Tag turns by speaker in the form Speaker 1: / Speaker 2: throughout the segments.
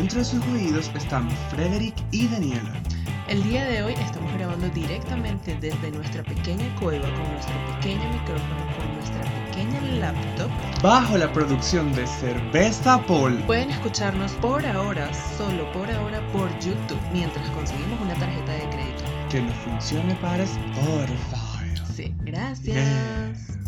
Speaker 1: Cast.
Speaker 2: Adentro de sus oídos están Frederick y Daniela.
Speaker 1: El día de hoy estamos grabando directamente desde nuestra pequeña cueva con nuestro pequeño micrófono, con nuestra pequeña laptop.
Speaker 2: Bajo la producción de Cerveza Paul.
Speaker 1: Pueden escucharnos por ahora, solo por ahora, por YouTube, mientras conseguimos una tarjeta de crédito.
Speaker 2: Que nos funcione para Spotify.
Speaker 1: Sí, gracias.
Speaker 2: Yeah.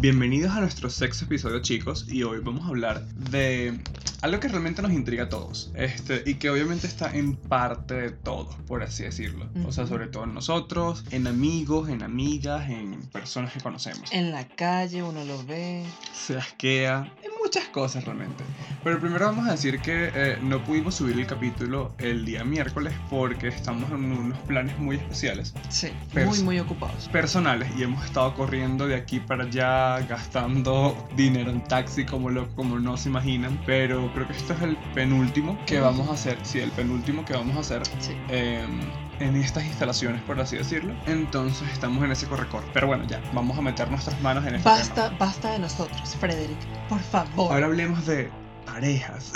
Speaker 2: Bienvenidos a nuestro sexto episodio chicos y hoy vamos a hablar de algo que realmente nos intriga a todos este, y que obviamente está en parte de todo, por así decirlo. O sea, sobre todo en nosotros, en amigos, en amigas, en personas que conocemos.
Speaker 1: En la calle uno lo ve.
Speaker 2: Se asquea, muchas cosas realmente. Pero primero vamos a decir que eh, no pudimos subir el capítulo el día miércoles porque estamos en unos planes muy especiales.
Speaker 1: Sí, muy, muy ocupados.
Speaker 2: Personales y hemos estado corriendo de aquí para allá gastando dinero en taxi como lo, como no se imaginan. Pero creo que esto es el penúltimo que vamos a hacer. Sí, el penúltimo que vamos a hacer. Em, en estas instalaciones, por así decirlo. Entonces estamos en ese corre-corre. Pero bueno, ya, vamos a meter nuestras manos en este
Speaker 1: Basta, basta de nosotros, Frederick, por favor.
Speaker 2: Ahora hablemos de parejas.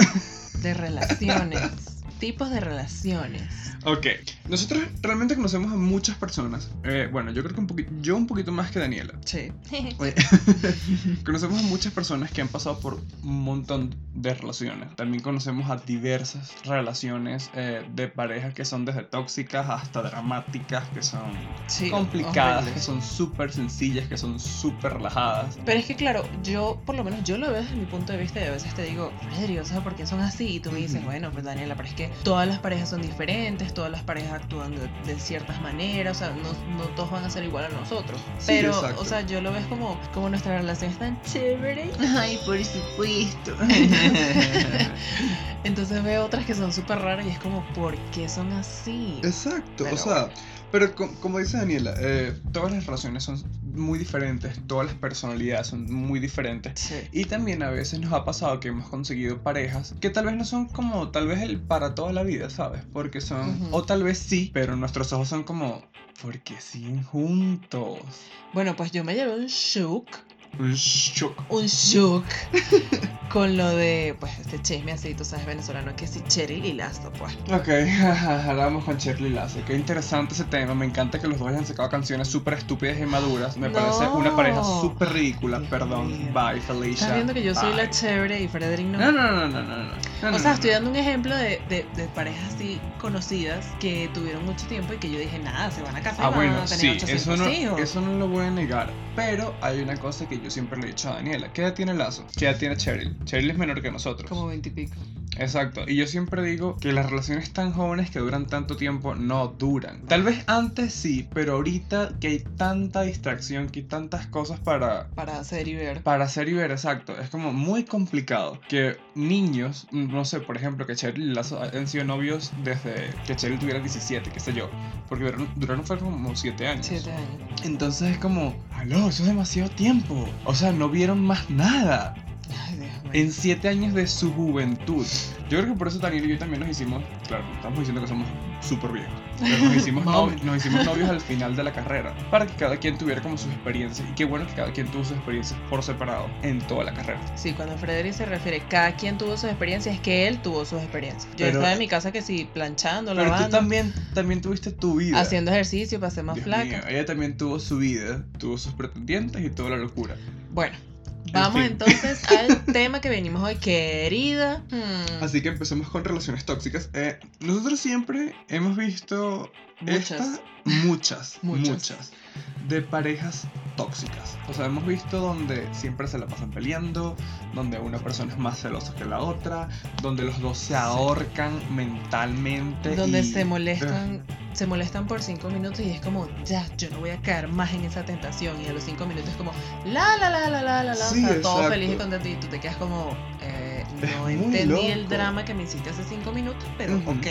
Speaker 1: De relaciones. tipos de relaciones.
Speaker 2: Ok, nosotros realmente conocemos a muchas personas. Eh, bueno, yo creo que un poquito, yo un poquito más que Daniela.
Speaker 1: Sí.
Speaker 2: conocemos a muchas personas que han pasado por un montón de relaciones. También conocemos a diversas relaciones eh, de parejas que son desde tóxicas hasta dramáticas, que son complicadas, que son súper sencillas, que son súper relajadas.
Speaker 1: Pero es que claro, yo por lo menos yo lo veo desde mi punto de vista y a veces te digo, Frederick, ¿sabes por qué son así? Y tú me dices, bueno, pues Daniela, pero es que todas las parejas son diferentes, todas las parejas actúan de, ciertas maneras, o sea, no, todos van a ser igual a nosotros. Pero, o sea, yo lo ves como, como nuestra relación es tan chévere.
Speaker 2: Ay, por supuesto.
Speaker 1: Entonces veo otras que son súper raras y es como, ¿por qué son así?
Speaker 2: Exacto, o sea, pero como dice Daniela, eh, todas las relaciones son muy diferentes, todas las personalidades son muy diferentes. Y también a veces nos ha pasado que hemos conseguido parejas que tal vez no son como tal vez el para toda la vida, ¿sabes? Porque son, o tal vez sí, pero nuestros ojos son como, porque siguen juntos.
Speaker 1: Bueno, pues yo me llevé un shook
Speaker 2: un shock.
Speaker 1: Un shock con lo de, pues, este chisme así, tú sabes, venezolano, que si Cheryl y Lazo, pues.
Speaker 2: Ok, hablamos con Cheryl y Lazo. Qué interesante ese tema. Me encanta que los dos hayan sacado canciones súper estúpidas y maduras. Me parece una pareja súper ridícula. Perdón. Bye, Felicia.
Speaker 1: Estás viendo que yo soy la chévere y Frederick no.
Speaker 2: No, no, no, no, no. no,
Speaker 1: o sea, estoy dando un ejemplo de, de, de, parejas así conocidas que tuvieron mucho tiempo y que yo dije, nada, se van a casar.
Speaker 2: Ah, bueno, sí, eso no, eso no lo voy a negar. Pero hay una cosa que yo siempre le he dicho a Daniela. ¿Qué edad tiene Lazo? ¿Qué edad tiene Cheryl? Cheryl es menor que nosotros.
Speaker 1: Como veintipico.
Speaker 2: Exacto. Y yo siempre digo que las relaciones tan jóvenes que duran tanto tiempo no duran. Tal vez antes sí, pero ahorita que hay tanta distracción, que hay tantas cosas para...
Speaker 1: Para hacer y ver.
Speaker 2: Para hacer y ver, exacto. Es como muy complicado que niños, no sé, por ejemplo, que Cheryl y Lazo han sido novios desde que Cheryl tuviera 17, qué sé yo. Porque duraron, duraron fue como 7 años.
Speaker 1: 7 años.
Speaker 2: Entonces es como, aló, eso es demasiado tiempo. O sea, no vieron más nada. En siete años de su juventud. Yo creo que por eso Daniel y yo también nos hicimos, claro, estamos diciendo que somos súper viejos, pero nos hicimos, novios, nos hicimos novios al final de la carrera, para que cada quien tuviera como sus experiencias. Y qué bueno que cada quien tuvo sus experiencias por separado en toda la carrera.
Speaker 1: Sí, cuando Frederick se refiere, cada quien tuvo sus experiencias, es que él tuvo sus experiencias. Yo estaba en mi casa que sí, planchando,
Speaker 2: pero lavando. Pero tú también, también tuviste tu vida.
Speaker 1: Haciendo ejercicio para ser más flaca.
Speaker 2: ella también tuvo su vida, tuvo sus pretendientes y toda la locura.
Speaker 1: Bueno, Vamos entonces al tema que venimos hoy, querida.
Speaker 2: Hmm. Así que empecemos con relaciones tóxicas. Eh, nosotros siempre hemos visto muchas, muchas, muchas, de parejas tóxicas. O sea, hemos visto donde siempre se la pasan peleando, donde una persona es más celosa que la otra, donde los dos se ahorcan mentalmente.
Speaker 1: Donde se molestan se molestan por cinco minutos y es como, ya, yo no voy a caer más en esa tentación. Y a los cinco minutos es como, la, la, la, la, la, la, la. o sea, todo feliz y contento. Y tú te quedas como, eh, no entendí el drama que me hiciste hace cinco minutos, pero ok.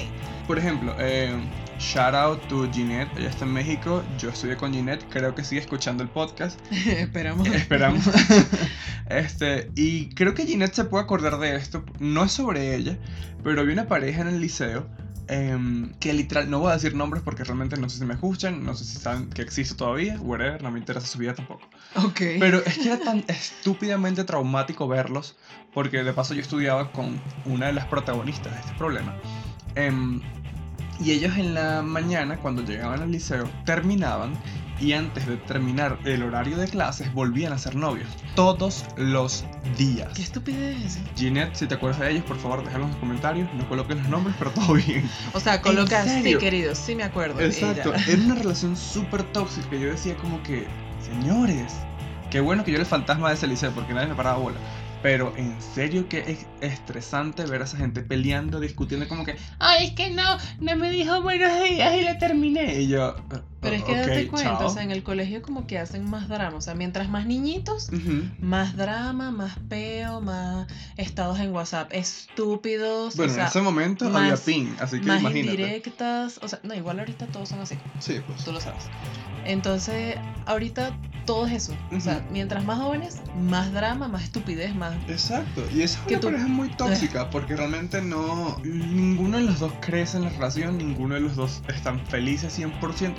Speaker 2: Por ejemplo, eh, shout out to Ginette, ella está en México, yo estudié con Ginette, creo que sigue escuchando el podcast.
Speaker 1: Esperamos.
Speaker 2: Esperamos. este, y creo que Ginette se puede acordar de esto, no es sobre ella, pero había una pareja en el liceo em, que literal, no voy a decir nombres porque realmente no sé si me escuchan, no sé si saben que existe todavía, whatever, no me interesa su vida tampoco.
Speaker 1: Ok.
Speaker 2: Pero es que era tan estúpidamente traumático verlos, porque de paso yo estudiaba con una de las protagonistas de este problema. Em, y ellos en la mañana, cuando llegaban al liceo, terminaban y antes de terminar el horario de clases volvían a ser novios. Todos los días.
Speaker 1: Qué estupidez.
Speaker 2: Ginette, si te acuerdas de ellos, por favor, déjalo en los comentarios. No coloques los nombres, pero todo bien.
Speaker 1: O sea, coloca
Speaker 2: ¿En
Speaker 1: sí, querido, sí me acuerdo. de
Speaker 2: Exacto.
Speaker 1: ella.
Speaker 2: Era una relación súper tóxica. Yo decía como que, señores, qué bueno que yo era el fantasma de ese liceo porque nadie me paraba bola. Pero en serio que es estresante ver a esa gente peleando, discutiendo como que, ay, es que no, no me dijo buenos días y le terminé. Y yo, "Eh,
Speaker 1: Pero es que
Speaker 2: ok,
Speaker 1: date cuenta,
Speaker 2: chao".
Speaker 1: o sea, en el colegio como que hacen más drama. O sea, mientras más niñitos,
Speaker 2: Ujú.
Speaker 1: más drama, más peo, más estados en WhatsApp estúpidos.
Speaker 2: Bueno,
Speaker 1: o sea,
Speaker 2: en ese momento
Speaker 1: más-
Speaker 2: había ping, así que
Speaker 1: más
Speaker 2: imagínate.
Speaker 1: indirectas. O sea, no, igual ahorita todos son así,
Speaker 2: Sí, pues.
Speaker 1: tú lo sabes. Entonces, ahorita todo es eso. O sea, mientras más jóvenes, más drama, más estupidez, más.
Speaker 2: Exacto, y esa es una
Speaker 1: tú-
Speaker 2: pareja muy tóxica porque realmente no. Ninguno de los dos crece en la relación, ninguno de los dos están felices 100%,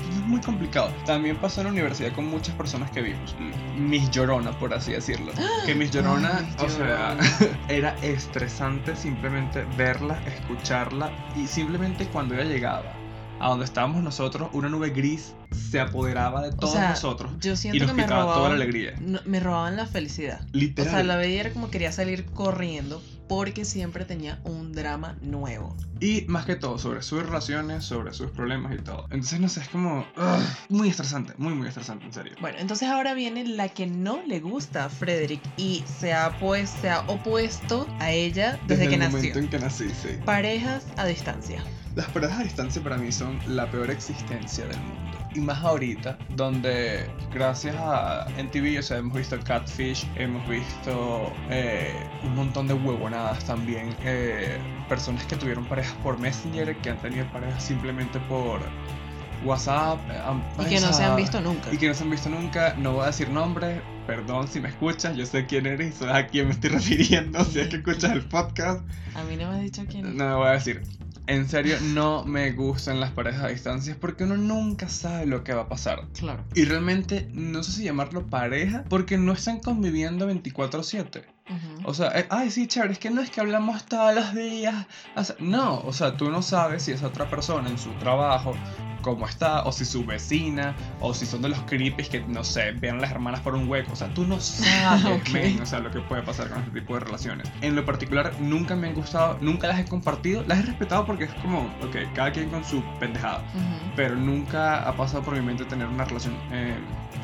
Speaker 2: entonces es muy complicado. También pasó en la universidad con muchas personas que vimos. Mis Llorona, por así decirlo. Que Mis Llorona,
Speaker 1: Ay, Miss
Speaker 2: o sea,
Speaker 1: Llorona.
Speaker 2: era estresante simplemente verla, escucharla y simplemente cuando ella llegaba a donde estábamos nosotros, una nube gris se apoderaba de todos
Speaker 1: sea,
Speaker 2: nosotros
Speaker 1: Yo
Speaker 2: y
Speaker 1: siento
Speaker 2: nos
Speaker 1: que me
Speaker 2: quitaba toda la
Speaker 1: robaban.
Speaker 2: alegría.
Speaker 1: no- me robaban la felicidad. O
Speaker 2: Literal.
Speaker 1: sea, la veía era como quería salir corriendo porque siempre tenía un drama nuevo.
Speaker 2: Y más que todo, sobre sus relaciones, sobre sus problemas y todo. Entonces, no sé, es como. ugh, muy estresante, muy, muy estresante, en serio.
Speaker 1: Bueno, entonces ahora viene la que no le gusta a Frederick y se ha, pues, se ha opuesto a ella desde, que
Speaker 2: el
Speaker 1: nació.
Speaker 2: momento en que nací, sí.
Speaker 1: Parejas a distancia.
Speaker 2: Las parejas a distancia para mí son la peor existencia del mundo. Y más ahorita, donde gracias a NTV, o sea, hemos visto Catfish, hemos visto eh, un montón de huevonadas también. eh, personas que tuvieron parejas por Messenger, que han tenido parejas simplemente por WhatsApp. eh,
Speaker 1: Y que no se han visto nunca.
Speaker 2: Y que no se han visto nunca, no voy a decir nombres, perdón si me escuchas, yo sé quién eres y sabes a quién me estoy refiriendo, si es que escuchas el podcast,
Speaker 1: A mí no me has dicho quién.
Speaker 2: no me voy a decir. En serio, no me gustan las parejas a distancias porque uno nunca sabe lo que va a pasar.
Speaker 1: Claro.
Speaker 2: Y realmente no sé si llamarlo pareja porque no están conviviendo 24/7.
Speaker 1: Ujú.
Speaker 2: O sea, eh, ay, sí, chévere, es que no es que hablamos todos los días. O sea, no, o sea, tú no sabes si esa otra persona en su trabajo, cómo está, o si su vecina, o si son de los creepies que, no sé, vean a las hermanas por un hueco. O sea, tú no sabes,
Speaker 1: Ok.
Speaker 2: men, o sea, lo que puede pasar con este tipo de relaciones. En lo particular, nunca me han gustado, nunca las he compartido, las he respetado porque es como, ok, cada quien con su pendejada.
Speaker 1: Ujú.
Speaker 2: Pero nunca ha pasado por mi mente tener una relación eh,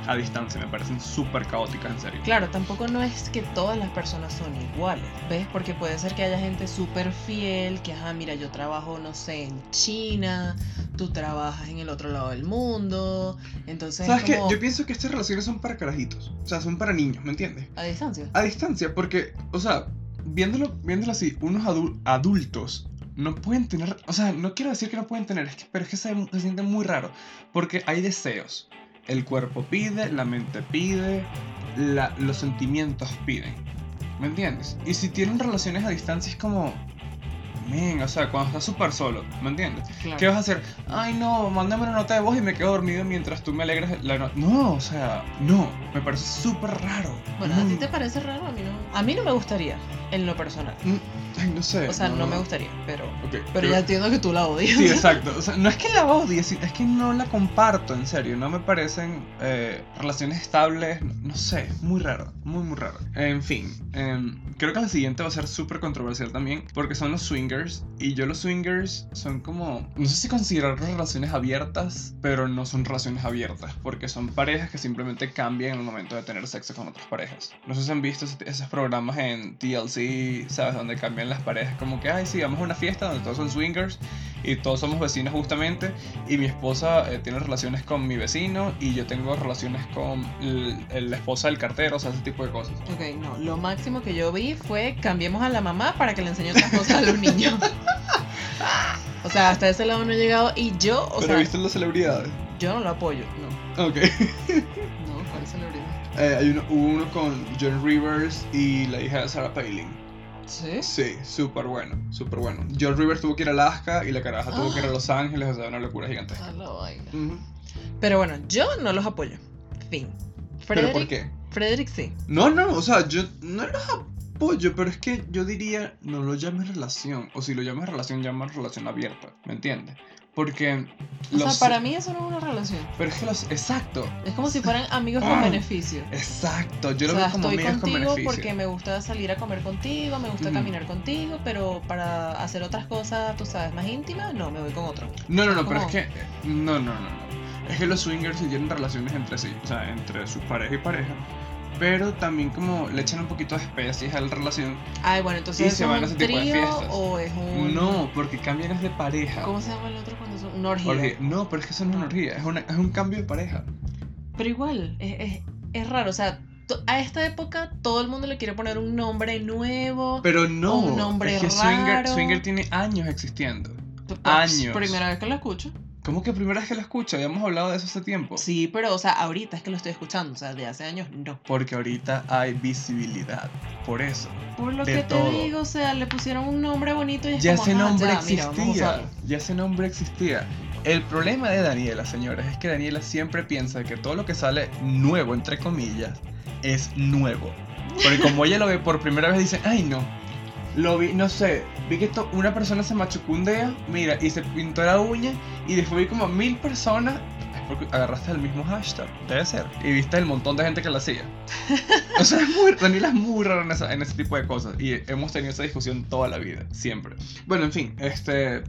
Speaker 2: a distancia, me parecen súper caóticas, en serio.
Speaker 1: Claro, tampoco no es que todas las personas son iguales, ¿ves? Porque puede ser que haya gente súper fiel, que, ajá, mira, yo trabajo, no sé, en China, tú trabajas en el otro lado del mundo, entonces
Speaker 2: ¿Sabes
Speaker 1: es
Speaker 2: qué?
Speaker 1: como
Speaker 2: Yo pienso que estas relaciones son para carajitos. O sea, son para niños, ¿me entiendes?
Speaker 1: a distancia.
Speaker 2: A distancia, porque, o sea, viéndolo, viéndolo así, unos adu- adultos no pueden tener. O sea, no quiero decir que no pueden tener, es que, pero es que se, se siente muy raro. Porque hay deseos. El cuerpo pide, la mente pide, la- los sentimientos piden. ¿Me entiendes? Y si tienen relaciones a distancia es como. Men, o sea, cuando estás súper solo, ¿me entiendes?
Speaker 1: Claro.
Speaker 2: ¿Qué vas a hacer? Ay, no, mándame una nota de voz y me quedo dormido mientras tú me alegras la nota. No, o sea, no, me parece súper raro.
Speaker 1: Bueno, ¿a ti
Speaker 2: Muy-
Speaker 1: te parece raro? A mí no. A mí no me gustaría, en lo personal.
Speaker 2: Mm, Ay, no sé.
Speaker 1: O sea, no, me gustaría, pero.
Speaker 2: Ok,
Speaker 1: Pero ya entiendo que tú la odias.
Speaker 2: Sí, exacto. O sea, no es que la odie, es que no la comparto, en serio. No me parecen eh, relaciones estables. No, sé, muy raro. Muy, muy raro. En fin, em, creo que la siguiente va a ser súper controversial también. Porque son los swingers. Y yo los swingers son como. No sé si considerar relaciones abiertas. Pero no son relaciones abiertas. Porque son parejas que simplemente cambian en el momento de tener sexo con otras parejas. No sé si han visto esos programas en TLC, ¿sabes? Donde cambian las parejas. Como que, ay, sí, vamos a una fiesta donde todos son swingers y todos somos vecinos justamente y mi esposa eh, tiene relaciones con mi vecino y yo tengo relaciones con la esposa del cartero, o sea, ese tipo de cosas.
Speaker 1: Ok, no. Lo máximo que yo vi fue cambiemos a la mamá para que le enseñe otras cosas a los niños. O sea, hasta ese lado no he llegado y yo, o
Speaker 2: Pero
Speaker 1: sea,
Speaker 2: viste las celebridades.
Speaker 1: yo no lo apoyo, no.
Speaker 2: Ok. Eh, hay uno, hubo uno con John Rivers y la hija de Sarah Palin.
Speaker 1: ¿Sí?
Speaker 2: Sí, súper bueno, súper bueno. George Rivers tuvo que ir a Alaska y la caraja tuvo que ir a Los Ángeles, o sea, una locura gigantesca.
Speaker 1: Pero bueno, yo no los apoyo. Fin.
Speaker 2: ¿Pero por
Speaker 1: Frederick-
Speaker 2: qué?
Speaker 1: Frederick sí.
Speaker 2: No, no, o sea, yo no los apoyo, pero es que yo diría, no lo llames relación. O si lo llamas relación, llamas relación abierta, ¿me entiendes? Porque
Speaker 1: O
Speaker 2: los...
Speaker 1: sea, para mí eso no es una relación.
Speaker 2: Pero es que los... Exacto,
Speaker 1: Es como si fueran amigos con
Speaker 2: Ah.
Speaker 1: beneficio.
Speaker 2: exacto. Yo
Speaker 1: o
Speaker 2: lo
Speaker 1: sea,
Speaker 2: veo como
Speaker 1: estoy
Speaker 2: amigos con
Speaker 1: contigo
Speaker 2: beneficio.
Speaker 1: porque me gusta salir a comer contigo, me gusta
Speaker 2: Ujú.
Speaker 1: caminar contigo, pero para hacer otras cosas, tú sabes, más íntimas, no, me voy con otro.
Speaker 2: No, no, no, pero es
Speaker 1: ¿Cómo?
Speaker 2: que... No, no, no, no. Es que los swingers tienen relaciones entre sí, o sea, entre su pareja y pareja. Pero también como le echan un poquito de especies a la relación.
Speaker 1: Ay, bueno, entonces
Speaker 2: Y
Speaker 1: ¿es
Speaker 2: se van a ese tipo de fiestas.
Speaker 1: o es un...
Speaker 2: No, porque cambian es de pareja.
Speaker 1: ¿Cómo se llama el otro cuando son? Una orgía.
Speaker 2: Orgía. No, pero es que eso no es una orgía, es, una- es un cambio de pareja.
Speaker 1: Pero igual, es, es, es raro, o sea, a esta época todo el mundo le quiere poner un nombre nuevo.
Speaker 2: Pero no,
Speaker 1: un nombre
Speaker 2: es que swinger,
Speaker 1: raro.
Speaker 2: swinger tiene años existiendo.
Speaker 1: Pues,
Speaker 2: años.
Speaker 1: Primera vez que lo escucho.
Speaker 2: ¿Cómo que primera vez que lo escucho? Habíamos hablado de eso hace tiempo.
Speaker 1: Sí, pero, o sea, ahorita es que lo estoy escuchando, o sea, de hace años no.
Speaker 2: Porque ahorita hay visibilidad. Por eso.
Speaker 1: Por lo
Speaker 2: De
Speaker 1: que
Speaker 2: todo.
Speaker 1: te digo, o sea, le pusieron un nombre bonito y es
Speaker 2: Ya
Speaker 1: como,
Speaker 2: ese
Speaker 1: "Ajá,
Speaker 2: nombre
Speaker 1: ya, mira, vamos a
Speaker 2: existía.
Speaker 1: usarlo".
Speaker 2: ya ese nombre existía. El problema de Daniela, señores, es que Daniela siempre piensa que todo lo que sale nuevo, entre comillas, es nuevo. Porque como ella lo ve por primera vez, dice, ay no. Lo vi, no sé, vi que esto- una persona se machucundea, mira, y se pintó la uña, y después vi como mil personas. Es porque agarraste el mismo hashtag, debe ser. Y viste el montón de gente que lo hacía. O sea, es muy, Daniela es muy rara en, esa- en ese tipo de cosas. Y hemos tenido esa discusión toda la vida, siempre. Bueno, en fin, este.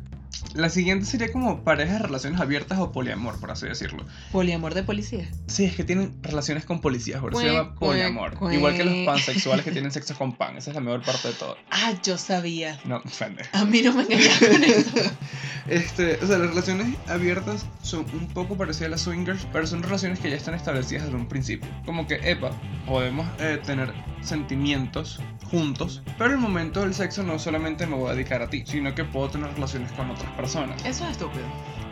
Speaker 2: La siguiente sería como parejas de relaciones abiertas o poliamor, por así decirlo.
Speaker 1: Poliamor de policía.
Speaker 2: Sí, es que tienen relaciones con policías, por eso se llama poliamor.
Speaker 1: cuec,
Speaker 2: Igual que los pansexuales que tienen sexo con pan. Esa es la mejor parte de todo.
Speaker 1: Ah, yo sabía.
Speaker 2: No, pendejo.
Speaker 1: A mí no me engañas con eso.
Speaker 2: Este, o sea, las relaciones abiertas son un poco parecidas a las swingers, pero son relaciones que ya están establecidas desde un principio. Como que, epa, podemos eh, tener sentimientos juntos, pero el momento del sexo no solamente me voy a dedicar a ti, sino que puedo tener relaciones con otras personas.
Speaker 1: Eso es estúpido.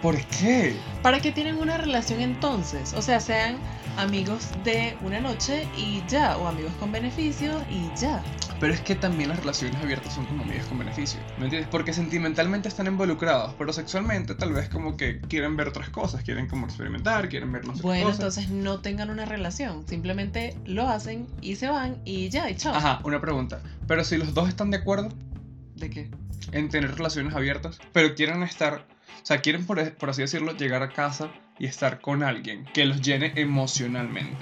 Speaker 2: ¿Por qué?
Speaker 1: ¿Para qué tienen una relación entonces? O sea, sean amigos de una noche y ya, o amigos con beneficios y ya.
Speaker 2: Pero es que también las relaciones abiertas son como amigas con beneficio, ¿me entiendes? Porque sentimentalmente están involucrados, pero sexualmente tal vez como que quieren ver otras cosas, quieren como experimentar, quieren ver no sé
Speaker 1: Bueno,
Speaker 2: cosas.
Speaker 1: entonces no tengan una relación, simplemente lo hacen y se van y ya, y chao.
Speaker 2: Ajá, una pregunta. Pero si los dos están de acuerdo
Speaker 1: ¿De qué?
Speaker 2: en tener relaciones abiertas, pero quieren estar, o sea, quieren por, por así decirlo, llegar a casa y estar con alguien que los llene emocionalmente.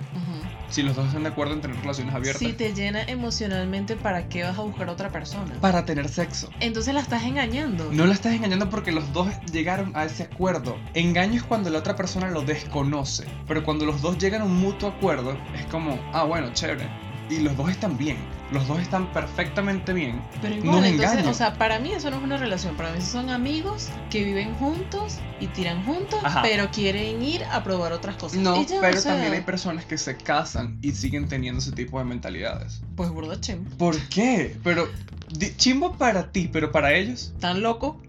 Speaker 2: Si los dos están de acuerdo en tener relaciones abiertas,
Speaker 1: Si te llena emocionalmente, ¿para qué vas a buscar a otra persona?
Speaker 2: para tener sexo.
Speaker 1: Entonces la estás engañando.
Speaker 2: No la estás engañando porque los dos llegaron a ese acuerdo. Engaño es cuando la otra persona lo desconoce. Pero cuando los dos llegan a un mutuo acuerdo, es como, ah, bueno, chévere. Y los dos están bien. Los dos están perfectamente bien.
Speaker 1: Pero
Speaker 2: No
Speaker 1: igual,
Speaker 2: es
Speaker 1: entonces,
Speaker 2: engaño.
Speaker 1: o sea, para mí eso no es una relación. Para mí son amigos que viven juntos y tiran juntos,
Speaker 2: Ajá.
Speaker 1: pero quieren ir a probar otras cosas.
Speaker 2: No,
Speaker 1: ya,
Speaker 2: pero
Speaker 1: o sea,
Speaker 2: también hay personas que se casan y siguen teniendo ese tipo de mentalidades.
Speaker 1: Pues burda chem.
Speaker 2: ¿Por qué? Pero, chimbo para ti, pero para ellos,
Speaker 1: ¿Tan loco?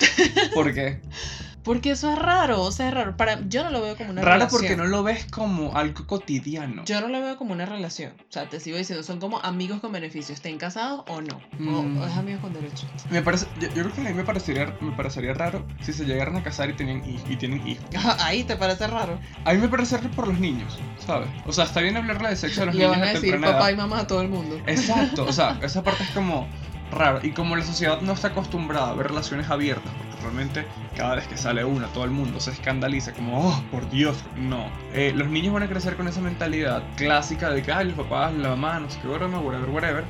Speaker 2: ¿por qué?
Speaker 1: Porque eso es raro, o sea, es raro. Para, yo no lo veo como una
Speaker 2: Raro
Speaker 1: relación.
Speaker 2: porque no lo ves como algo cotidiano.
Speaker 1: Yo no lo veo como una relación. O sea, te sigo diciendo, son como amigos con beneficio, estén casados o no. O-
Speaker 2: Mm.
Speaker 1: O, es amigos con derecho.
Speaker 2: Me parece, yo, yo creo que a mí me parecería, me parecería raro si se llegaran a casar y, hij- y tienen hijos.
Speaker 1: Ahí te parece raro.
Speaker 2: A mí me parece raro por los niños, ¿sabes? O sea, está bien hablarle de sexo a los
Speaker 1: Le
Speaker 2: niños
Speaker 1: van a
Speaker 2: a
Speaker 1: decir papá
Speaker 2: edad.
Speaker 1: y mamá a todo el mundo.
Speaker 2: Exacto, o sea, esa parte es como raro. Y como la sociedad no está acostumbrada a ver relaciones abiertas, porque realmente cada vez que sale una, todo el mundo se escandaliza, como, oh, por Dios, no. Eh, los niños van a crecer con esa mentalidad clásica de que, ay, los papás, la mamá, no sé qué, broma, whatever, whatever.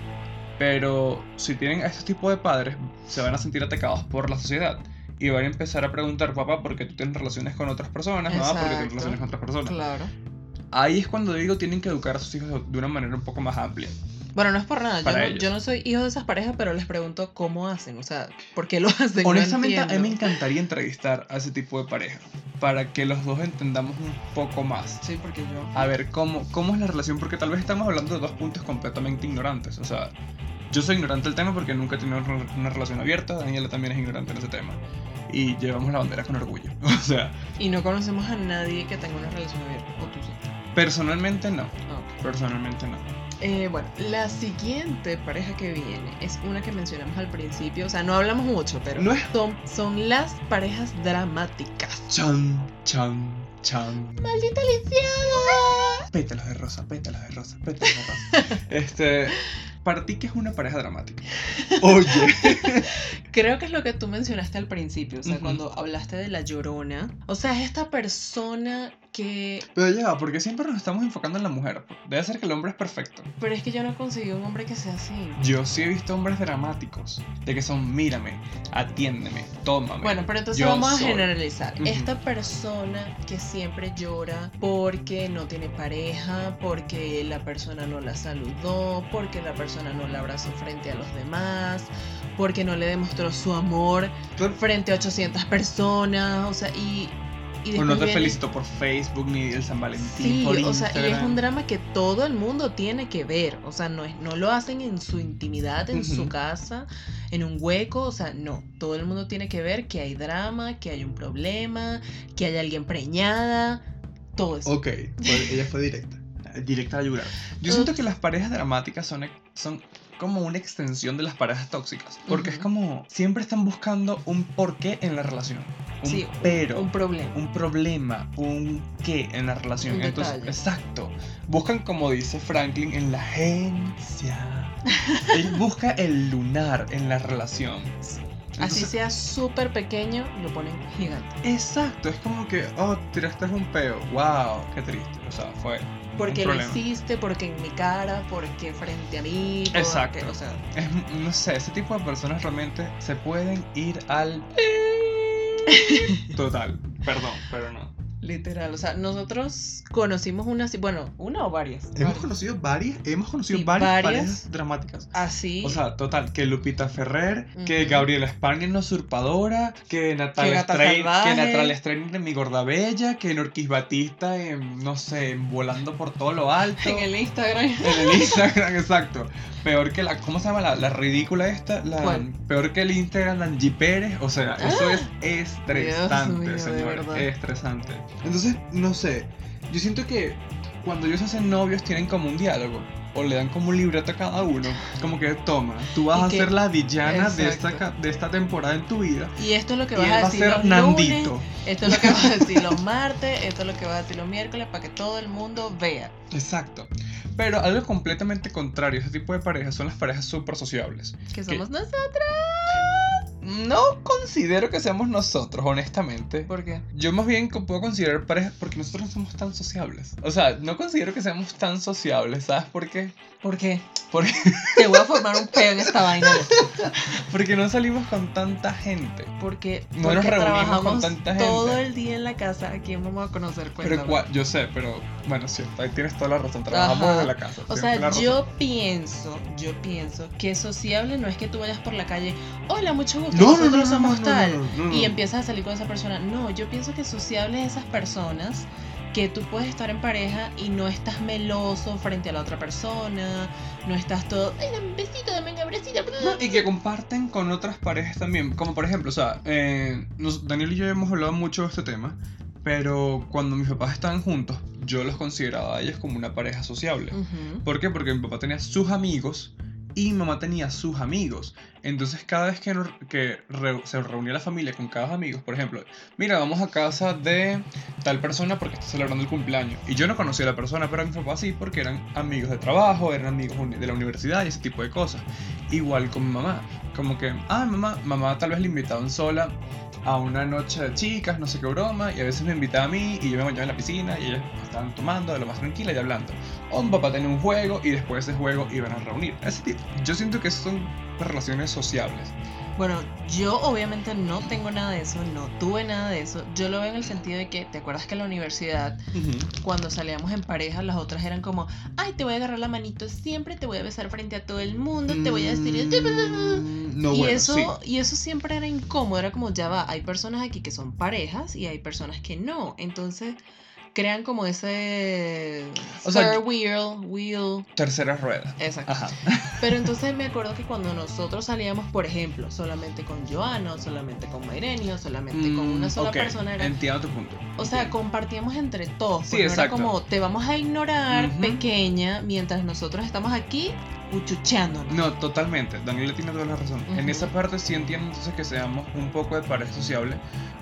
Speaker 2: Pero si tienen a este tipo de padres, se van a sentir atacados por la sociedad. Y van a empezar a preguntar, papá, ¿por qué tú tienes relaciones con otras personas? Mamá, ¿por qué tienes relaciones con otras personas?
Speaker 1: Claro.
Speaker 2: Ahí es cuando digo tienen que educar a sus hijos de una manera un poco más amplia.
Speaker 1: Bueno, no es por nada. Yo no,
Speaker 2: ellos.
Speaker 1: yo no soy hijo de esas parejas, pero les pregunto cómo hacen. O sea, ¿por qué lo hacen? No
Speaker 2: Honestamente, a mí me encantaría entrevistar a ese tipo de pareja para que los dos entendamos un poco más.
Speaker 1: Sí, porque yo.
Speaker 2: A ver, ¿cómo, cómo es la relación? Porque tal vez estamos hablando de dos puntos completamente ignorantes. O sea, yo soy ignorante del tema porque nunca he tenido una relación abierta. Daniela también es ignorante en ese tema. Y llevamos la bandera con orgullo. O sea,
Speaker 1: Y no conocemos a nadie que tenga una relación abierta. O tú sí.
Speaker 2: personalmente no.
Speaker 1: Ah.
Speaker 2: Personalmente no.
Speaker 1: Eh, bueno, la siguiente pareja que viene es una que mencionamos al principio. O sea, no hablamos mucho, pero
Speaker 2: No es-
Speaker 1: son, son las parejas dramáticas.
Speaker 2: Chan, chan, chan.
Speaker 1: ¡Maldita lisiada!
Speaker 2: Pétalos de rosa, pétalos de rosa, pétalos de rosa. este. Para ti, que es una pareja dramática? Oye.
Speaker 1: Creo que es lo que tú mencionaste al principio, o sea, cuando hablaste de la llorona. O sea, es esta persona que...
Speaker 2: Pero ya, porque siempre nos estamos enfocando en la mujer. Debe ser que el hombre es perfecto.
Speaker 1: Pero es que yo no he conseguido un hombre que sea así.
Speaker 2: Yo sí he visto hombres dramáticos. De que son, mírame, atiéndeme, tómame.
Speaker 1: Bueno, pero entonces
Speaker 2: yo
Speaker 1: vamos a
Speaker 2: soy".
Speaker 1: generalizar. Esta persona que siempre llora porque no tiene pareja, porque la persona no la saludó, porque la persona no la abrazó frente a los demás, porque no le demostró su amor
Speaker 2: Claro.
Speaker 1: frente a 800 personas, o sea, y... y
Speaker 2: O no te
Speaker 1: viene-
Speaker 2: felicito por Facebook ni el San Valentín
Speaker 1: Sí,
Speaker 2: por
Speaker 1: o sea, y es un drama que todo el mundo tiene que ver. O sea, no, es, no lo hacen en su intimidad, en su
Speaker 2: Ujú.
Speaker 1: casa, en un hueco. O sea, no. Todo el mundo tiene que ver que hay drama, que hay un problema, que hay alguien preñada. Todo eso.
Speaker 2: Ok, fue- ella fue directa. Directa a yugular. Yo siento que las parejas dramáticas son, son como una extensión de las parejas tóxicas. Porque es
Speaker 1: Ujú.
Speaker 2: como siempre están buscando un porqué en la relación. Un
Speaker 1: Sí,
Speaker 2: pero.
Speaker 1: Un problema.
Speaker 2: un problema, un qué en la relación.
Speaker 1: Un
Speaker 2: Entonces,
Speaker 1: detalle.
Speaker 2: exacto. Buscan, como dice Franklin, en la agencia. Él busca el lunar en la relación.
Speaker 1: Así sea súper pequeño, lo ponen gigante.
Speaker 2: Exacto, es como que, oh, tiraste un peo. Wow, qué triste. O sea, fue.
Speaker 1: Porque lo hiciste, porque en mi cara, porque frente a mí. porque-
Speaker 2: Exacto.
Speaker 1: o sea,
Speaker 2: Es, no sé, ese tipo de personas realmente se pueden ir al. Total, perdón, pero no.
Speaker 1: literal. O sea, nosotros conocimos una. Bueno, una o varias.
Speaker 2: Hemos
Speaker 1: varias.
Speaker 2: conocido varias, hemos conocido
Speaker 1: Sí,
Speaker 2: varias,
Speaker 1: varias.
Speaker 2: parejas dramáticas.
Speaker 1: Así.
Speaker 2: O sea, total, que Lupita Ferrer, que. Gabriela Spanien la usurpadora, que Natalia Strain, que Natalia Strain en Mi Gorda Bella, que Norquis Batista en, no sé, en volando por todo lo alto.
Speaker 1: en el Instagram.
Speaker 2: En el Instagram, exacto. Peor que la, ¿cómo se llama la, la ridícula esta? La,
Speaker 1: ¿Cuál?
Speaker 2: Peor que el Instagram de Angie Pérez. O sea, eso es estresante,
Speaker 1: mío, verdad.
Speaker 2: Estresante. Entonces, no sé. Yo siento que cuando ellos hacen novios tienen como un diálogo. O le dan como un libreto a cada uno. Como que toma, tú vas a
Speaker 1: que-
Speaker 2: ser la villana de esta, de esta temporada en tu vida.
Speaker 1: Y esto es lo que vas a
Speaker 2: va a
Speaker 1: decir
Speaker 2: ser
Speaker 1: los
Speaker 2: Nandito.
Speaker 1: lunes, esto es lo que vas a decir los martes, esto es lo que vas a decir los miércoles para que todo el mundo vea.
Speaker 2: Exacto. Pero algo completamente contrario a ese tipo de parejas son las parejas súper sociables.
Speaker 1: Que somos nosotros.
Speaker 2: No considero que seamos nosotros, honestamente.
Speaker 1: ¿Por qué?
Speaker 2: Yo más bien puedo considerar pareja porque nosotros no somos tan sociables. O sea, no considero que seamos tan sociables, ¿sabes por qué?
Speaker 1: ¿Por qué?
Speaker 2: Porque,
Speaker 1: Te voy a formar un peo en esta vaina.
Speaker 2: porque no salimos con tanta gente.
Speaker 1: Porque,
Speaker 2: No
Speaker 1: porque
Speaker 2: nos reunimos
Speaker 1: trabajamos
Speaker 2: con tanta gente.
Speaker 1: todo el día en la casa. ¿A quién vamos a conocer?
Speaker 2: Pero
Speaker 1: Cuéntame.
Speaker 2: cua- yo sé, pero bueno, sí, ahí tienes toda la razón. Trabajamos
Speaker 1: Ajá.
Speaker 2: desde la casa.
Speaker 1: O sea, yo pienso, yo pienso que sociable no es que tú vayas por la calle, hola, mucho gusto,
Speaker 2: No, no,
Speaker 1: nosotros
Speaker 2: no, no,
Speaker 1: somos tal, y empiezas a salir con esa persona. No, yo pienso que sociable es esas personas que tú puedes estar en pareja y no estás meloso frente a la otra persona, no estás todo, ay, dame un besito, dame un abracito.
Speaker 2: No, y que comparten con otras parejas también. Como por ejemplo, o sea, eh, nos- Daniel y yo hemos hablado mucho de este tema. Pero cuando mis papás estaban juntos, yo los consideraba a ellos como una pareja sociable. ¿Por qué? Porque mi papá tenía sus amigos y mamá tenía sus amigos. Entonces cada vez que, se reunía la familia con cada amigos, por ejemplo, mira, vamos a casa de tal persona porque está celebrando el cumpleaños. Y yo no conocía a la persona, pero a mi papá sí, porque eran amigos de trabajo, eran amigos de la universidad y ese tipo de cosas. Igual con mamá. Como que, ah, mamá, mamá tal vez le invitaban sola a una noche de chicas, no sé qué broma, y a veces me invitaba a mí y yo me bañaba en la piscina y ellas estaban tomando de lo más tranquila y hablando. O mi papá tenía un juego y después de ese juego iban a reunir. Ese tipo. Yo siento que son relaciones sociables.
Speaker 1: Bueno, yo obviamente no tengo nada de eso, no tuve nada de eso. Yo lo veo en el sentido de que, ¿te acuerdas que en la universidad, cuando salíamos en pareja, las otras eran como, ay, te voy a agarrar la manito siempre, te voy a besar frente a todo el mundo, te voy a decir...
Speaker 2: Mm, No,
Speaker 1: y,
Speaker 2: bueno,
Speaker 1: eso,
Speaker 2: sí.
Speaker 1: y eso siempre era incómodo, era como, ya va, hay personas aquí que son parejas y hay personas que no. Entonces, crean como ese
Speaker 2: O sea,
Speaker 1: wheel, wheel.
Speaker 2: Tercera rueda.
Speaker 1: Exacto.
Speaker 2: Ajá.
Speaker 1: Pero entonces me acuerdo que cuando nosotros salíamos, por ejemplo, solamente con Joana, o solamente con Mairenio, solamente con una
Speaker 2: Mm,
Speaker 1: sola
Speaker 2: ok,
Speaker 1: persona, era
Speaker 2: Entiendo tu punto.
Speaker 1: O sea, compartíamos entre todos.
Speaker 2: Sí,
Speaker 1: porque no era
Speaker 2: exacto.
Speaker 1: como, te vamos a ignorar, pequeña, mientras nosotros estamos aquí
Speaker 2: No, totalmente. Daniela tiene toda la razón. En
Speaker 1: Ujú.
Speaker 2: esa parte sí entiendo entonces que seamos un poco de pareja sociable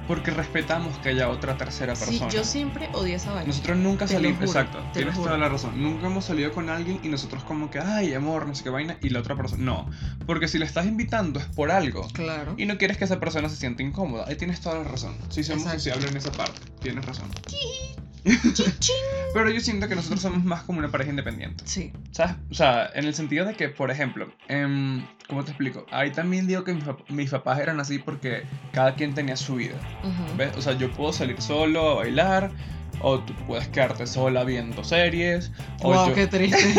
Speaker 2: porque respetamos que haya otra tercera
Speaker 1: Sí,
Speaker 2: persona.
Speaker 1: yo siempre odié esa vaina.
Speaker 2: Nosotros nunca
Speaker 1: Te
Speaker 2: salimos,
Speaker 1: juro,
Speaker 2: exacto, tienes toda la razón. Nunca hemos salido con alguien y nosotros como que, ay, amor, no sé qué vaina, y la otra persona, no. Porque si le estás invitando es por algo.
Speaker 1: Claro.
Speaker 2: Y no quieres que esa persona se sienta incómoda. Ahí tienes toda la razón. Sí somos
Speaker 1: Exacto.
Speaker 2: sociables en esa parte. Tienes razón. Pero yo siento que nosotros somos más como una pareja independiente.
Speaker 1: Sí.
Speaker 2: ¿Sabes? O sea, en el sentido de que, por ejemplo, em, ¿cómo te explico? Ahí también digo que mis, pap- mis papás eran así porque cada quien tenía su vida.
Speaker 1: Ujú.
Speaker 2: ¿Ves? O sea, yo puedo salir solo a bailar, o tú puedes quedarte sola viendo series, o,
Speaker 1: Wow,
Speaker 2: yo,
Speaker 1: qué triste.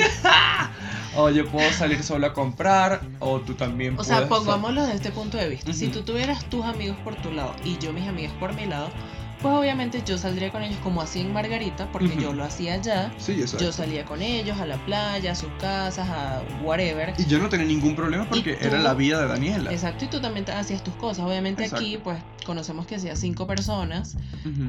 Speaker 2: o yo puedo salir solo a comprar, o tú también
Speaker 1: O
Speaker 2: puedes.
Speaker 1: sea, pongámoslo desde este punto de vista. Si
Speaker 2: Ujú.
Speaker 1: tú tuvieras tus amigos por tu lado y yo mis amigas por mi lado, pues obviamente yo saldría con ellos como así en Margarita, porque yo lo hacía allá.
Speaker 2: Sí, exacto.
Speaker 1: Yo salía con ellos a la playa, a sus casas, a whatever.
Speaker 2: Y yo no tenía ningún problema porque
Speaker 1: tú-
Speaker 2: era la vida de Daniela.
Speaker 1: Exacto, y tú también hacías tus cosas. Obviamente aquí, pues, conocemos que hacía cinco personas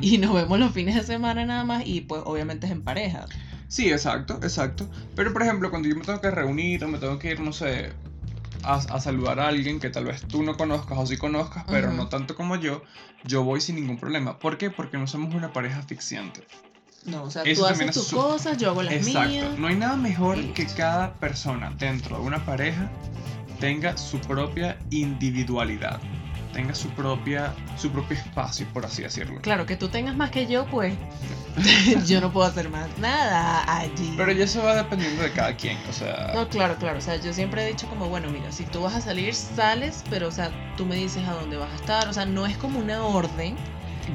Speaker 1: y nos vemos los fines de semana nada más y pues obviamente es en pareja.
Speaker 2: Sí, exacto, exacto. Pero por ejemplo, cuando yo me tengo que reunir o me tengo que ir, no sé, a, a saludar a alguien que tal vez tú no conozcas o sí conozcas, pero no tanto como yo, yo voy sin ningún problema. ¿Por qué? Porque no somos una pareja asfixiante.
Speaker 1: No, o sea,
Speaker 2: Eso
Speaker 1: tú haces
Speaker 2: es
Speaker 1: tus
Speaker 2: su-
Speaker 1: cosas, yo hago las
Speaker 2: Exacto.
Speaker 1: mías.
Speaker 2: No hay nada mejor que cada persona dentro de una pareja tenga su propia individualidad, tenga su propia su propio espacio, por así decirlo.
Speaker 1: Claro, que tú tengas más que yo, pues yo no puedo hacer más nada allí.
Speaker 2: Pero ya eso va dependiendo de cada quien, o sea,
Speaker 1: No, claro, claro. O sea, yo siempre he dicho como, bueno, mira, si tú vas a salir, sales, pero, o sea, tú me dices a dónde vas a estar. O sea, no es como una orden.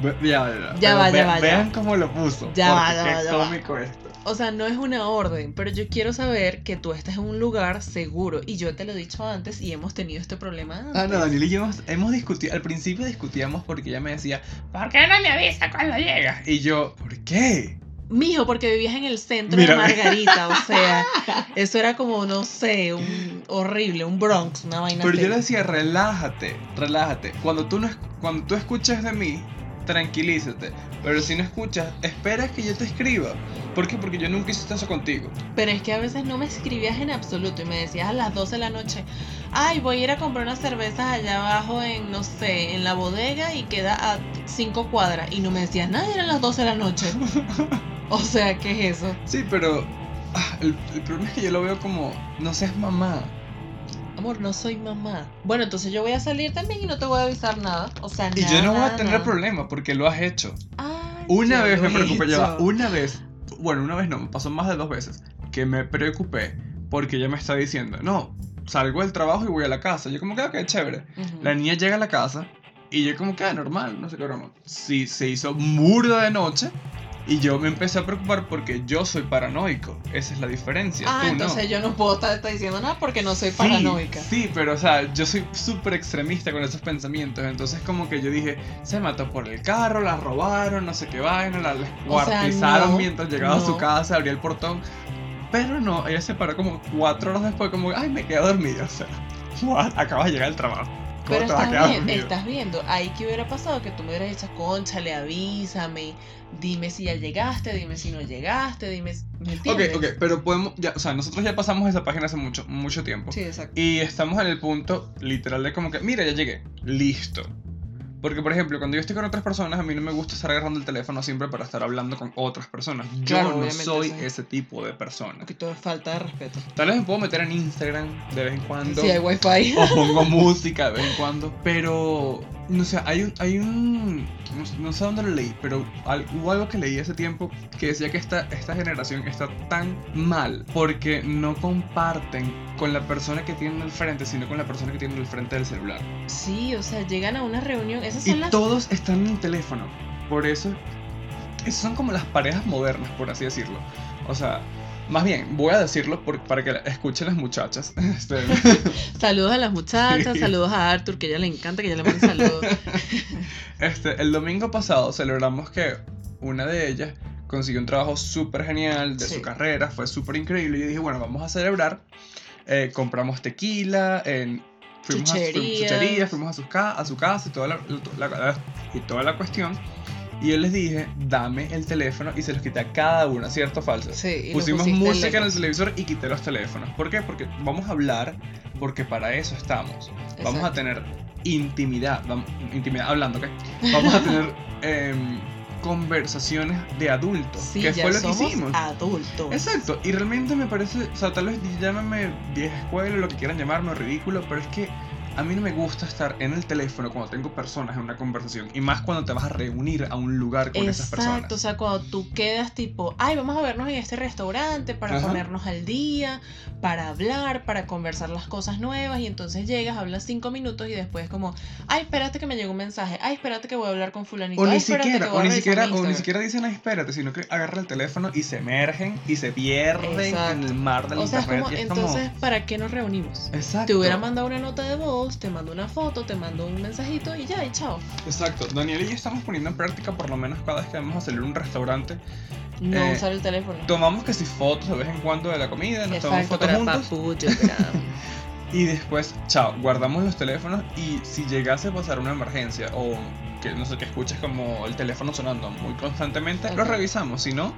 Speaker 2: ya, ya, ya.
Speaker 1: Ya va,
Speaker 2: vean,
Speaker 1: va, va.
Speaker 2: cómo lo puso.
Speaker 1: Ya va, ya
Speaker 2: qué
Speaker 1: va, ya va.
Speaker 2: cómico esto.
Speaker 1: O sea, no es una orden, pero yo quiero saber que tú estés en un lugar seguro. Y yo te lo he dicho antes y hemos tenido este problema antes.
Speaker 2: Ah, no, Daniel y yo hemos, hemos discutido, al principio discutíamos porque ella me decía, ¿por qué no me avisa cuando llegas? Y yo, ¿por qué?
Speaker 1: Mijo, porque vivías en el centro de Margarita, o sea, eso era como, no sé, un horrible, un Bronx, una vaina
Speaker 2: Pero yo le decía, relájate, relájate. Cuando tú, no, cuando tú escuchas de mí, tranquilízate. Pero si no escuchas, espera que yo te escriba. ¿Por qué? Porque yo nunca hice eso contigo.
Speaker 1: Pero es que a veces no me escribías en absoluto y me decías a las 12 de la noche, ay, voy a ir a comprar unas cervezas allá abajo en, no sé, en la bodega y queda a 5 cuadras. Y no me decías nada, eran las 12 de la noche. o sea, ¿qué es eso?
Speaker 2: Sí, pero ah, el, el problema es que yo lo veo como, no seas mamá.
Speaker 1: Amor, no soy mamá. Bueno, entonces yo voy a salir también y no te voy a avisar nada. O sea,
Speaker 2: Y
Speaker 1: nada,
Speaker 2: yo no voy a tener
Speaker 1: nada.
Speaker 2: problema porque lo has hecho.
Speaker 1: Ay,
Speaker 2: Una vez me preocupé, ya una vez, bueno, una vez no, me pasó más de dos veces, que me preocupé porque ella me está diciendo, no, salgo del trabajo y voy a la casa. Yo como que, ok, chévere.
Speaker 1: Ujú.
Speaker 2: La niña llega a la casa y yo como que, ah, normal, no sé qué broma. Sí, se hizo murda de noche y yo me empecé a preocupar porque yo soy paranoico. Esa es la diferencia.
Speaker 1: Ah,
Speaker 2: tú
Speaker 1: entonces
Speaker 2: no.
Speaker 1: yo no puedo estar, estar diciendo nada porque no soy
Speaker 2: Sí,
Speaker 1: paranoica.
Speaker 2: Sí, pero o sea, yo soy súper extremista con esos pensamientos. Entonces, como que yo dije, se mató por el carro, la robaron, no sé qué vaina, la
Speaker 1: O sea,
Speaker 2: descuartizaron
Speaker 1: no,
Speaker 2: mientras llegaba a su
Speaker 1: no.
Speaker 2: casa, abría el portón. Pero no, ella se paró como cuatro horas después, como, ay, me quedé dormida. O sea, what? acabas de llegar al trabajo. ¿Cómo
Speaker 1: Pero estás, bien, estás viendo, ahí que hubiera pasado que tú me hubieras dicho, conchale, avísame, dime si ya llegaste, dime si no llegaste, dime, si- ¿me
Speaker 2: Ok, ok, pero podemos, ya, o sea, nosotros ya pasamos esa página hace mucho, mucho tiempo.
Speaker 1: Sí, exacto.
Speaker 2: Y estamos en el punto literal de como que, mira, ya llegué, listo. Porque, por ejemplo, cuando yo estoy con otras personas, a mí no me gusta estar agarrando el teléfono siempre para estar hablando con otras personas. Yo
Speaker 1: Claro,
Speaker 2: no soy
Speaker 1: sí.
Speaker 2: ese tipo de persona.
Speaker 1: Un poquito de falta de respeto.
Speaker 2: Tal vez me puedo meter en Instagram de vez en cuando.
Speaker 1: Si hay wifi.
Speaker 2: O pongo música de vez en cuando. Pero, no sé, hay un. Hay un no, sé dónde lo leí, pero hubo algo que leí hace tiempo que decía que esta, esta generación está tan mal porque no comparten con la persona que tienen al frente, sino con la persona que tienen al frente del celular.
Speaker 1: Sí, o sea, llegan a una reunión, esas
Speaker 2: Y
Speaker 1: son las...
Speaker 2: todos están en el teléfono. Por eso, esas son como las parejas modernas, por así decirlo. O sea, más bien, voy a decirlo por- para que la- escuchen las muchachas. Este,
Speaker 1: Saludos a las muchachas,
Speaker 2: Sí.
Speaker 1: saludos a Arthur, que a ella le encanta que ella le mande saludos.
Speaker 2: Este, el domingo pasado celebramos que una de ellas consiguió un trabajo súper genial de su carrera, fue súper increíble. Y yo dije, bueno, vamos a celebrar. Eh, compramos tequila, en, fuimos, a, fuimos a, su, a su casa y toda la, y toda la cuestión. Y yo les dije, dame el teléfono y se los quité a cada uno, ¿cierto o falso?
Speaker 1: Sí,
Speaker 2: Pusimos música en el televisor y quité los teléfonos. ¿Por qué? Porque vamos a hablar, porque para eso estamos. Vamos a tener intimidad, intimidad hablando, ¿ok? Vamos a tener em, conversaciones de adultos,
Speaker 1: sí,
Speaker 2: que fue lo que hicimos.
Speaker 1: Adultos.
Speaker 2: Exacto, y realmente me parece, o sea, tal vez llámame vieja escuela, lo que quieran llamarme, ridículo, pero es que a mí no me gusta estar en el teléfono cuando tengo personas en una conversación y más cuando te vas a reunir a un lugar con esas personas.
Speaker 1: Exacto, o sea, cuando tú quedas tipo, ay, vamos a vernos en este restaurante para ponernos al día, para hablar, para conversar las cosas nuevas y entonces llegas, hablas cinco minutos y después como, ay, espérate que me llegó un mensaje, ay, espérate que voy a hablar con fulanito.
Speaker 2: O ni siquiera, o ni siquiera, o ni siquiera dicen, ay, espérate, sino que agarran el teléfono y se emergen y se pierden en el mar del
Speaker 1: o
Speaker 2: sea,
Speaker 1: internet. entonces, ¿para qué nos reunimos?
Speaker 2: Exacto.
Speaker 1: Te hubiera mandado una nota de voz te mando una foto, te mando un mensajito y ya, y chao.
Speaker 2: Exacto. Daniel y yo estamos poniendo en práctica, por lo menos cada vez que vamos a salir a un restaurante.
Speaker 1: No eh, usar el teléfono.
Speaker 2: Tomamos que si fotos de vez en cuando de la comida, nos tomamos fotos juntos. y después, chao, guardamos los teléfonos y si llegase a pasar una emergencia o que no sé, que escuches como el teléfono sonando muy constantemente, lo revisamos. Si no,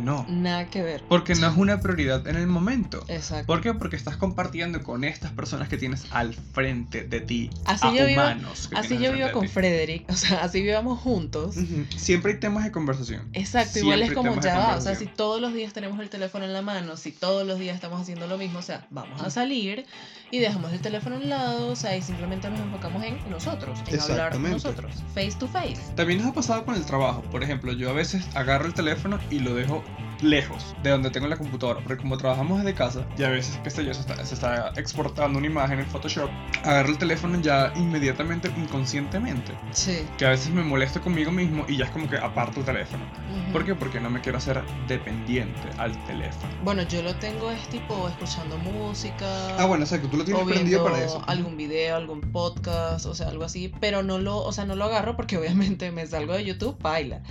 Speaker 2: no.
Speaker 1: Nada que ver.
Speaker 2: Porque no es una prioridad en el momento.
Speaker 1: Exacto.
Speaker 2: ¿Por qué? Porque estás compartiendo con estas personas que tienes al frente de ti.
Speaker 1: Así
Speaker 2: a
Speaker 1: yo
Speaker 2: humanos.
Speaker 1: Vivo, así yo vivo con Frederick. O sea, así vivamos juntos.
Speaker 2: Siempre hay temas de conversación.
Speaker 1: Exacto. igual es como ya va. O sea, si todos los días tenemos el teléfono en la mano, si todos los días estamos haciendo lo mismo, o sea, vamos a salir y dejamos el teléfono a un lado, o sea, y simplemente nos enfocamos en nosotros, en hablar nosotros, face to face.
Speaker 2: También nos ha pasado con el trabajo. Por ejemplo, yo a veces agarro el teléfono y lo dejo lejos de donde tengo la computadora, porque como trabajamos desde casa y a veces, qué sé yo, se está, se está exportando una imagen en Photoshop, agarro el teléfono ya inmediatamente, inconscientemente.
Speaker 1: Sí.
Speaker 2: Que a veces me molesto conmigo mismo y ya es como que aparto el teléfono. ¿Por qué? Porque no me quiero hacer dependiente al teléfono.
Speaker 1: Bueno, yo lo tengo es tipo escuchando música.
Speaker 2: Ah, bueno, exacto, tú lo tienes prendido para eso.
Speaker 1: Algún video, algún podcast, o sea, algo así, pero no lo, o sea, no lo agarro porque obviamente me salgo de YouTube, baila.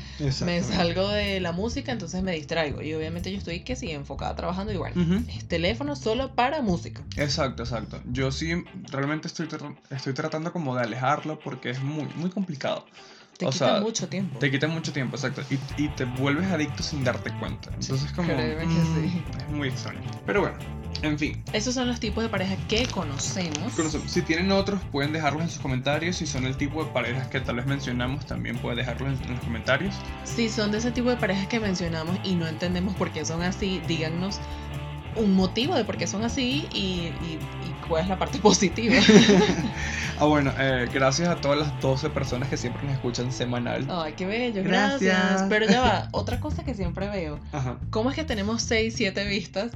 Speaker 1: Me salgo de la música, entonces me distraigo y obviamente yo estoy que sí enfocada trabajando igual. Es teléfono solo para música.
Speaker 2: Exacto, exacto. Yo sí realmente estoy, estoy tratando como de alejarlo porque es muy, muy complicado.
Speaker 1: Te quita mucho tiempo.
Speaker 2: Te quita mucho tiempo, exacto. Y, y, te vuelves adicto sin darte cuenta. Entonces, como. Mm, es muy extraño. Pero bueno, en fin.
Speaker 1: Esos son los tipos de parejas que conocemos.
Speaker 2: Si tienen otros, pueden dejarlos en sus comentarios. Si son el tipo de parejas que tal vez mencionamos, también pueden dejarlos en, los comentarios.
Speaker 1: Si son de ese tipo de parejas que mencionamos y no entendemos por qué son así, díganos un motivo de por qué son así y, cuál es la parte positiva.
Speaker 2: ah, bueno, eh, gracias a todas las 12 personas que siempre nos escuchan semanal.
Speaker 1: Ay, qué bello, gracias. Pero ya va, otra cosa que siempre veo. Ajá. ¿Cómo es que tenemos 6, 7 vistas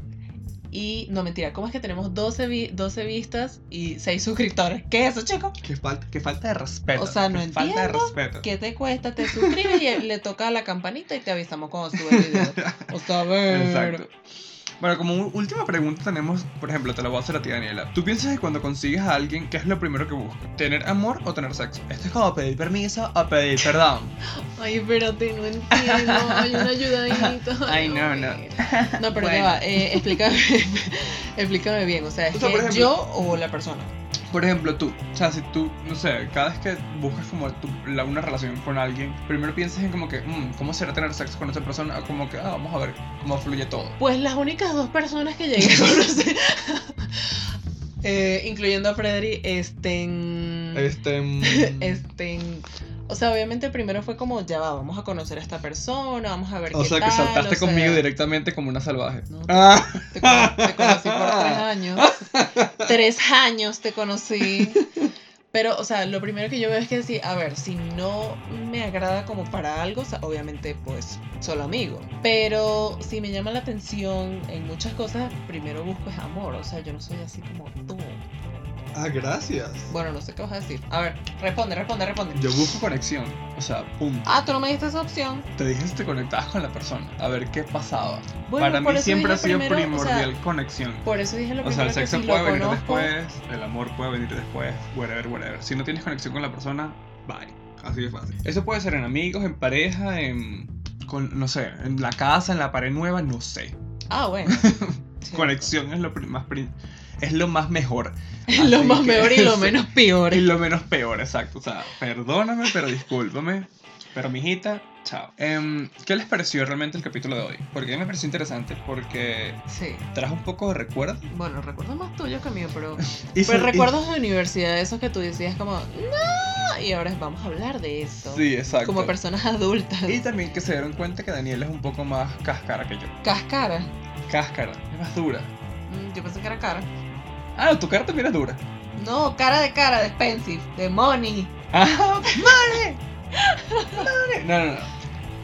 Speaker 1: y, no mentira, ¿cómo es que tenemos 12, 12 vistas y 6 suscriptores? ¿Qué es eso, chico?
Speaker 2: Qué falta, qué falta de respeto.
Speaker 1: O sea, no entiendo. Falta de respeto. ¿Qué te cuesta? Te suscribes y le toca la campanita y te avisamos cuando sube el video. O sea, a ver. Exacto.
Speaker 2: Bueno, como última pregunta tenemos, por ejemplo, te la voy a hacer a ti, Daniela. ¿Tú piensas que cuando consigues a alguien, qué es lo primero que buscas? ¿Tener amor o tener sexo? Esto es como pedir permiso o pedir perdón.
Speaker 1: Ay, espérate, no entiendo. Hay una ayudadita.
Speaker 2: Ay, no, no.
Speaker 1: No, pero ya va, eh, explícame, explícame bien. O sea, ¿es que yo o la persona?
Speaker 2: Por ejemplo, tú, o sea, si tú, no sé, cada vez que buscas como la, una relación con alguien, primero piensas en como que, mmm, ¿cómo será tener sexo con esa persona? O como que, ah, vamos a ver cómo fluye todo.
Speaker 1: Pues las únicas dos personas que llegué a conocer, eh, incluyendo a Frederick, estén...
Speaker 2: Estén...
Speaker 1: estén o sea, obviamente primero fue como, ya va, vamos a conocer a esta persona, vamos a ver
Speaker 2: o sea,
Speaker 1: que
Speaker 2: saltaste conmigo directamente como una salvaje.
Speaker 1: No, ah. te, conocí por tres años. tres años te conocí. Pero, o sea, lo primero que yo veo es que sí, a ver, si no me agrada como para algo, o sea, obviamente, pues, solo amigo. Pero si me llama la atención en muchas cosas, primero busco es amor. O sea, yo no soy así como tú.
Speaker 2: Ah, gracias.
Speaker 1: Bueno, no sé qué vas a decir. A ver, responde, responde, responde.
Speaker 2: Yo busco conexión. O sea, punto.
Speaker 1: Ah, tú no me diste esa opción.
Speaker 2: Te dije si te conectabas con la persona. A ver qué pasaba. Para mí siempre ha sido primordial conexión.
Speaker 1: Por eso dije lo
Speaker 2: primero. O sea, el sexo puede venir después, el amor puede venir después, whatever, whatever. Si no tienes conexión con la persona, bye. Así de fácil. Eso puede ser en amigos, en pareja, en con, no sé, en la casa, en la pared nueva, no sé.
Speaker 1: Ah, bueno.
Speaker 2: Conexión es lo más es lo más mejor.
Speaker 1: Es lo más mejor y lo menos peor.
Speaker 2: Y lo menos peor, exacto. O sea, perdóname, pero discúlpame. Pero mijita, chao. Em, ¿Qué les pareció realmente el capítulo de hoy? Porque a mí me pareció interesante porque
Speaker 1: sí.
Speaker 2: trajo un poco de recuerdo.
Speaker 1: Bueno, recuerdos más tuyos que mío, pero, pero recuerdos de universidad, esos que tú decías como, no, y ahora vamos a hablar de eso.
Speaker 2: Sí, exacto.
Speaker 1: Como personas adultas.
Speaker 2: Y también que se dieron cuenta que Daniel es un poco más cáscara que yo.
Speaker 1: ¿Cáscara?
Speaker 2: Cáscara, es más dura.
Speaker 1: Mm, yo pensé que era cara.
Speaker 2: Ah, tu cara también es dura.
Speaker 1: No, cara de cara, de expensive, de money.
Speaker 2: Ah, money. No, no, no.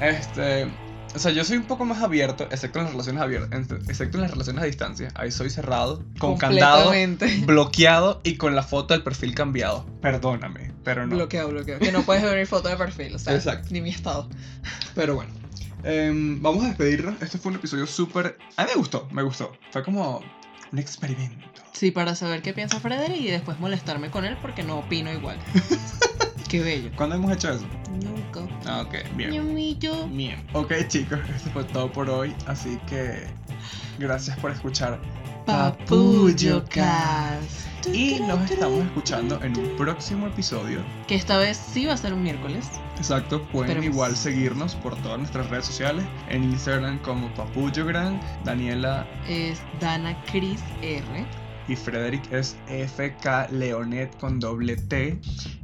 Speaker 2: Este. O sea, yo soy un poco más abierto, excepto en las relaciones abiertas, excepto en las relaciones a distancia. Ahí soy cerrado, con candado, bloqueado y con la foto del perfil cambiado. Perdóname, pero no.
Speaker 1: Bloqueado, bloqueado. Que no puedes ver mi foto de perfil, o sea, Exacto. ni mi estado.
Speaker 2: Pero bueno. Em, vamos a despedirnos. Este fue un episodio súper. A mí me gustó, me gustó. Fue como un experimento.
Speaker 1: Sí, para saber qué piensa Frederick y después molestarme con él porque no opino igual. Qué bello.
Speaker 2: ¿Cuándo hemos hecho eso?
Speaker 1: Nunca.
Speaker 2: Ah, ok, bien. Bien. Ok, chicos, esto fue todo por hoy. Así que gracias por escuchar
Speaker 1: Papuyo Cast.
Speaker 2: Y nos estamos escuchando en un próximo episodio.
Speaker 1: Que esta vez sí va a ser un miércoles.
Speaker 2: Exacto, pueden igual seguirnos por todas nuestras redes sociales. En Instagram como Papuyo Gran, Daniela
Speaker 1: es Dana Cris R
Speaker 2: y Frederick es FK Leonet con doble T.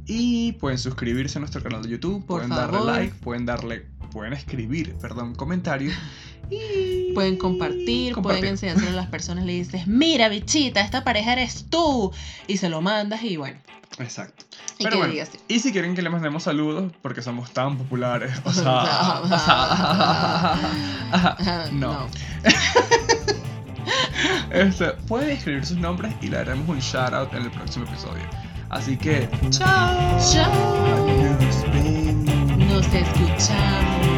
Speaker 2: Y pueden suscribirse a nuestro canal de YouTube, pueden darle like, pueden darle, pueden escribir, perdón, comentarios.
Speaker 1: Y pueden compartir, pueden enseñárselo a las personas, le dices, mira bichita, esta pareja eres tú. Y se lo mandas y bueno.
Speaker 2: Exacto. Pero bueno, y si quieren que le mandemos saludos, porque somos tan populares, o sea, no. no. Este, pueden escribir sus nombres y le haremos un shout out en el próximo episodio. Así que,
Speaker 1: chao. Chao. Nos escuchamos.